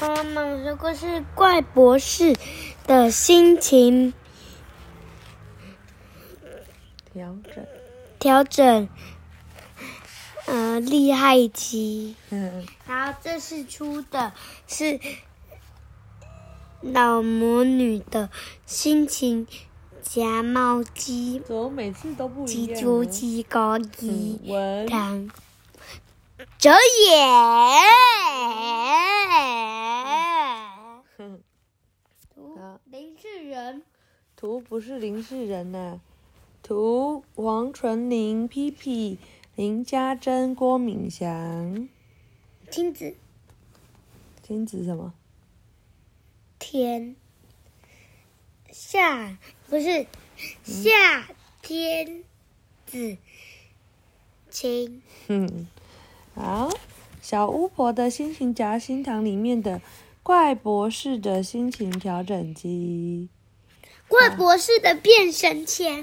妈妈说过是怪博士的心情调整调整，呃，厉害鸡。嗯，然后这次出的是老魔女的心情夹猫机。怎么每次都不一样？鸡猪鸡高鸡文汤哲也。图林世仁，图不是林世仁呐、啊，图王纯玲、P P、林家珍、郭敏祥。亲子，亲子什么？天夏不是夏天子晴。嗯，好，小巫婆的心情夹心糖里面的。怪博士的心情调整机，怪博士的变身签。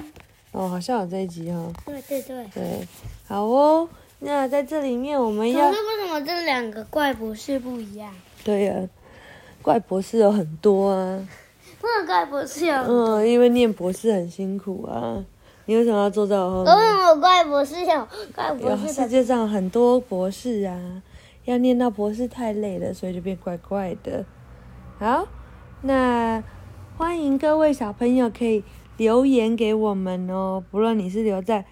哦，好像有这一集哈、哦。对对对。对，好哦。那在这里面我们要。可是为什么这两个怪博士不一样？对呀、啊，怪博士有很多啊。那个怪博士有。嗯，因为念博士很辛苦啊。你为什么要坐在我后面？为什么怪博士有怪博士？世界上很多博士啊。要念到博士太累了，所以就变怪怪的。好，那欢迎各位小朋友可以留言给我们哦，不论你是留在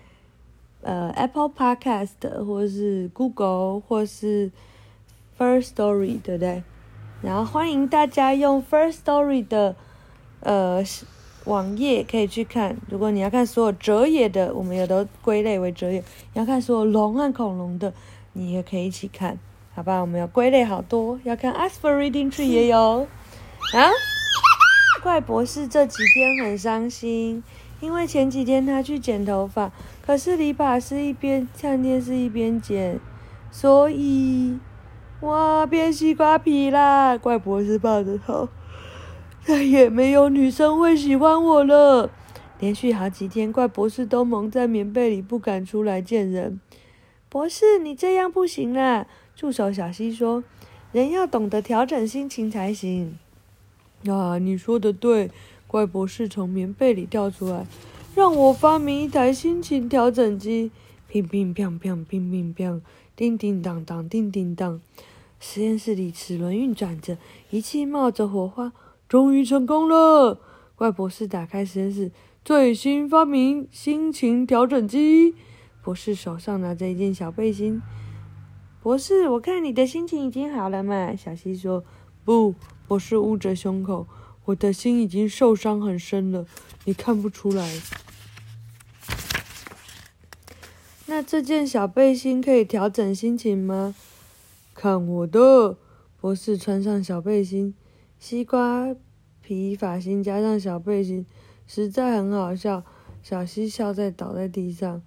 呃 Apple Podcast 或是 Google 或是 First Story，对不对？然后欢迎大家用 First Story 的呃网页可以去看。如果你要看所有哲野的，我们也都归类为哲野。你要看所有龙和恐龙的，你也可以一起看。好吧，我们要归类好多，要看 Ask for Reading Tree 也有啊。怪博士这几天很伤心，因为前几天他去剪头发，可是理发师一边看电视一边剪，所以哇变西瓜皮啦！怪博士抱着头，再也没有女生会喜欢我了。连续好几天，怪博士都蒙在棉被里，不敢出来见人。博士，你这样不行啦！助手小希说：“人要懂得调整心情才行。”啊，你说的对。怪博士从棉被里跳出来，让我发明一台心情调整机。乒乒乓乓，乒乒乓，叮叮当当，叮叮当。实验室里齿轮运转着，仪器冒着火花，终于成功了。怪博士打开实验室，最新发明心情调整机。博士手上拿着一件小背心。博士，我看你的心情已经好了嘛？小希说：“不。”博士捂着胸口：“我的心已经受伤很深了，你看不出来。”那这件小背心可以调整心情吗？看我的！博士穿上小背心，西瓜皮发型加上小背心，实在很好笑。小希笑在倒在地上。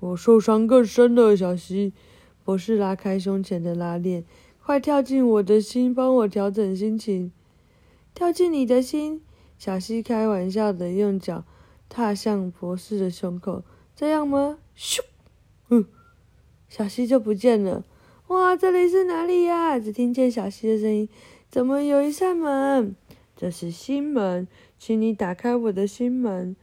我受伤更深了，小希。博士拉开胸前的拉链，快跳进我的心，帮我调整心情。跳进你的心，小希开玩笑的用脚踏向博士的胸口，这样吗？咻，嗯，小希就不见了。哇，这里是哪里呀？只听见小溪的声音。怎么有一扇门？这是心门，请你打开我的心门。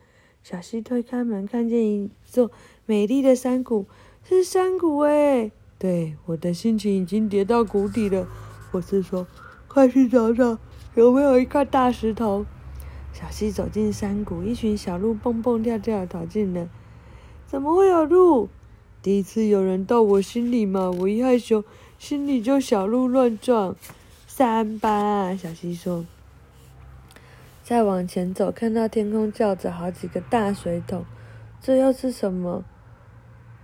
小溪推开门，看见一座美丽的山谷，是山谷诶。对，我的心情已经跌到谷底了。我是说：“快去找找，有没有一块大石头？”小溪走进山谷，一群小鹿蹦蹦跳跳跑进来。怎么会有鹿？第一次有人到我心里嘛，我一害羞，心里就小鹿乱撞。三八，小溪说。再往前走，看到天空叫着好几个大水桶，这又是什么？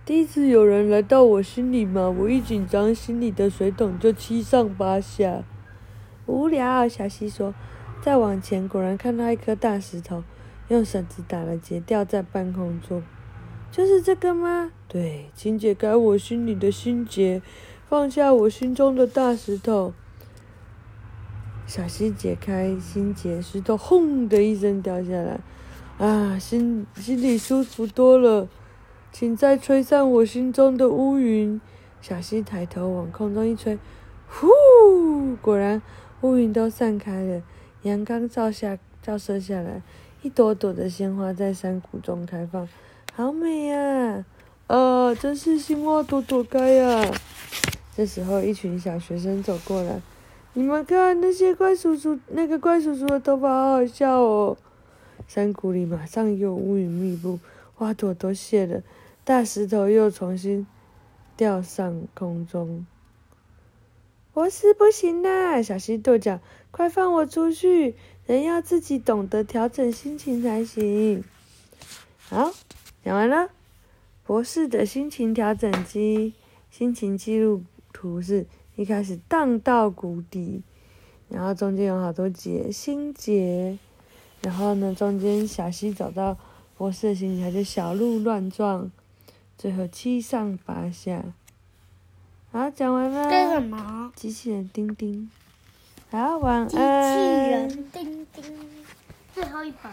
第一次有人来到我心里嘛，我一紧张，心里的水桶就七上八下。无聊，小溪说。再往前，果然看到一颗大石头，用绳子打了结，吊在半空中。就是这个吗？对，请解开我心里的心结，放下我心中的大石头。小溪解开心结，石头轰的一声掉下来，啊，心心里舒服多了。请再吹散我心中的乌云。小溪抬头往空中一吹，呼！果然乌云都散开了，阳光照下照射下来，一朵朵的鲜花在山谷中开放，好美呀！啊，真是鲜花朵朵开呀！这时候，一群小学生走过来，你们看那些怪叔叔，那个怪叔叔的头发好好笑哦！山谷里马上又乌云密布，花朵都谢了，大石头又重新吊上空中。博士不行啦！小溪跺脚，快放我出去！人要自己懂得调整心情才行。好，讲完了。博士的心情调整机，心情记录图是一开始荡到谷底，然后中间有好多节心结，然后呢，中间小溪走到博士的心情，他就小鹿乱撞，最后七上八下。好，讲完了。干什么？机器人丁丁。好，晚安。机器人丁丁。最后一本。